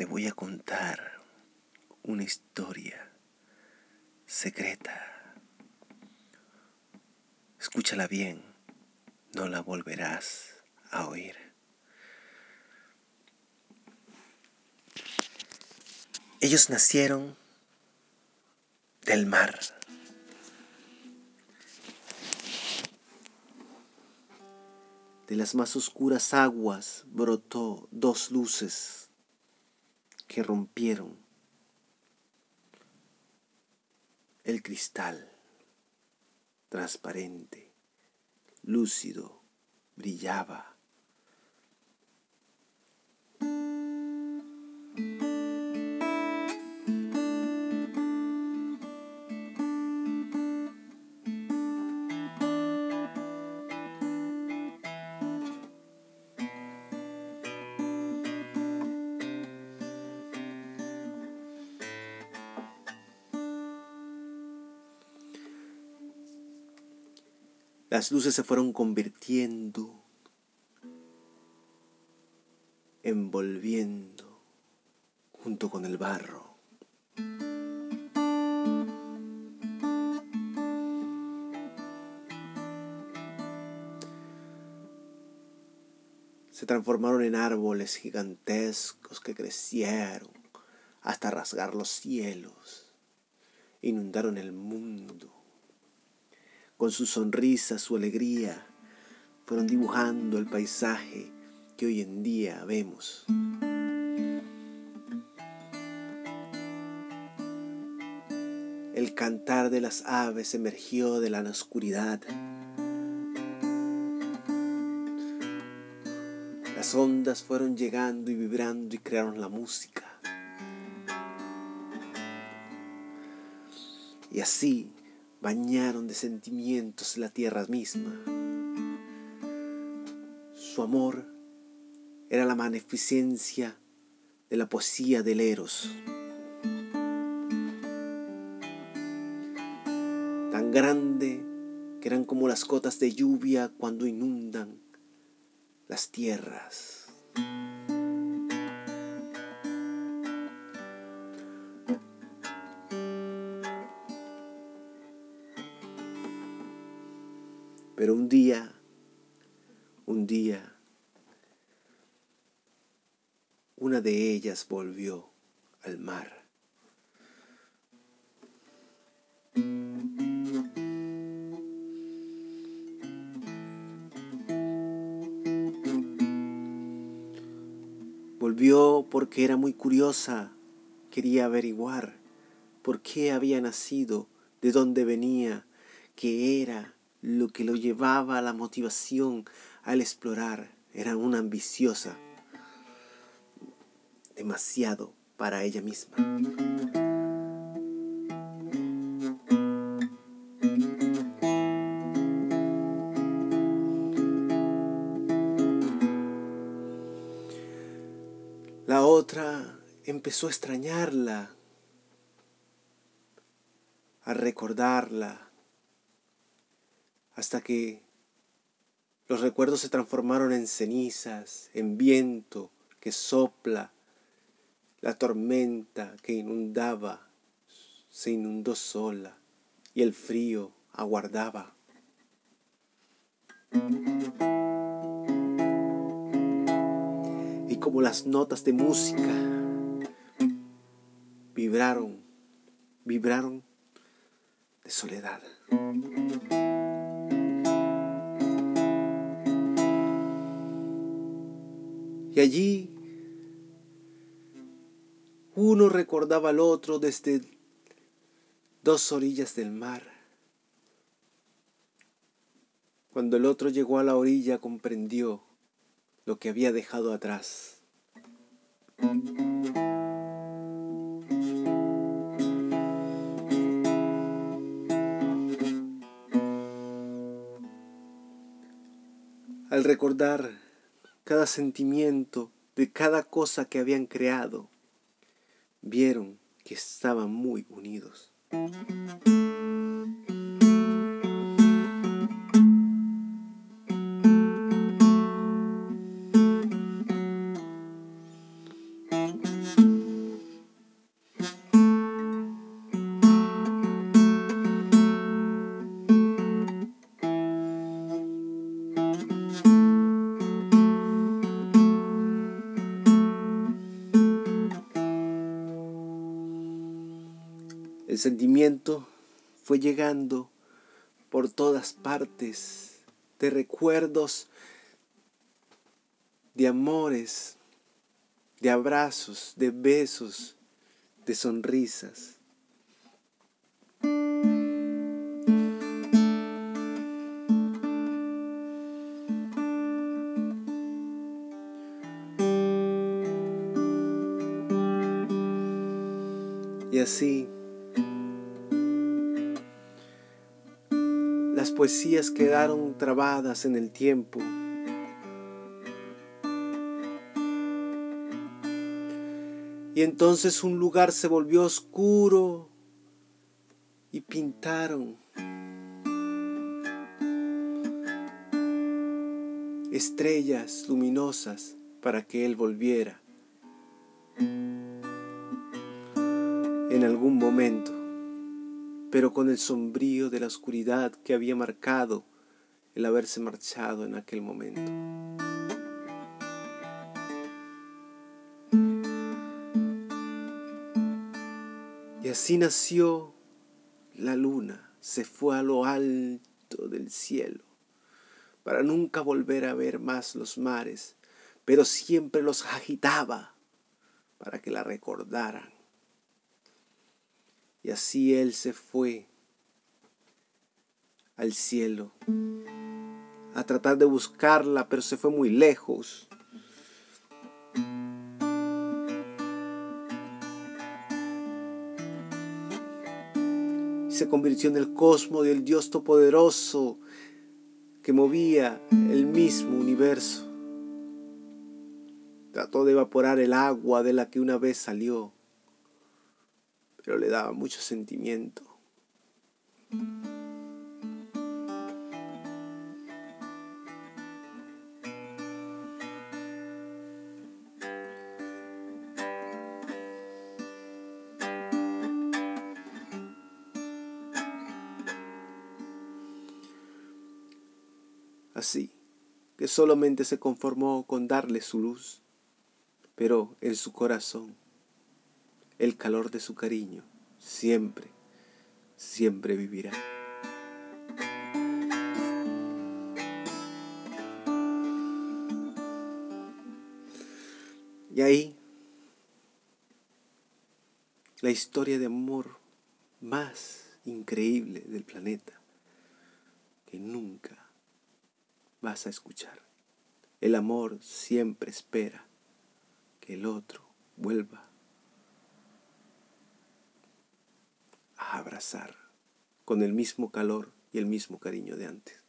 te voy a contar una historia secreta. Escúchala bien, no la volverás a oír. Ellos nacieron del mar. De las más oscuras aguas brotó dos luces que rompieron el cristal transparente, lúcido, brillaba. Las luces se fueron convirtiendo, envolviendo junto con el barro. Se transformaron en árboles gigantescos que crecieron hasta rasgar los cielos, inundaron el mundo con su sonrisa, su alegría, fueron dibujando el paisaje que hoy en día vemos. El cantar de las aves emergió de la oscuridad. Las ondas fueron llegando y vibrando y crearon la música. Y así bañaron de sentimientos la tierra misma. Su amor era la magnificencia de la poesía del Eros. Tan grande que eran como las gotas de lluvia cuando inundan las tierras. Pero un día, un día, una de ellas volvió al mar. Volvió porque era muy curiosa, quería averiguar por qué había nacido, de dónde venía, qué era lo que lo llevaba a la motivación al explorar era una ambiciosa, demasiado para ella misma. La otra empezó a extrañarla, a recordarla, hasta que los recuerdos se transformaron en cenizas, en viento que sopla, la tormenta que inundaba se inundó sola y el frío aguardaba. Y como las notas de música vibraron, vibraron de soledad. Allí uno recordaba al otro desde dos orillas del mar. Cuando el otro llegó a la orilla comprendió lo que había dejado atrás. Al recordar cada sentimiento de cada cosa que habían creado, vieron que estaban muy unidos. Sentimiento fue llegando por todas partes, de recuerdos, de amores, de abrazos, de besos, de sonrisas. Y así poesías quedaron trabadas en el tiempo. Y entonces un lugar se volvió oscuro y pintaron estrellas luminosas para que él volviera. en algún momento, pero con el sombrío de la oscuridad que había marcado el haberse marchado en aquel momento. Y así nació la luna, se fue a lo alto del cielo, para nunca volver a ver más los mares, pero siempre los agitaba para que la recordaran. Y así él se fue al cielo a tratar de buscarla, pero se fue muy lejos. Se convirtió en el cosmo del Dios Todopoderoso que movía el mismo universo. Trató de evaporar el agua de la que una vez salió pero le daba mucho sentimiento. Así que solamente se conformó con darle su luz, pero en su corazón el calor de su cariño siempre, siempre vivirá. Y ahí, la historia de amor más increíble del planeta que nunca vas a escuchar. El amor siempre espera que el otro vuelva abrazar con el mismo calor y el mismo cariño de antes.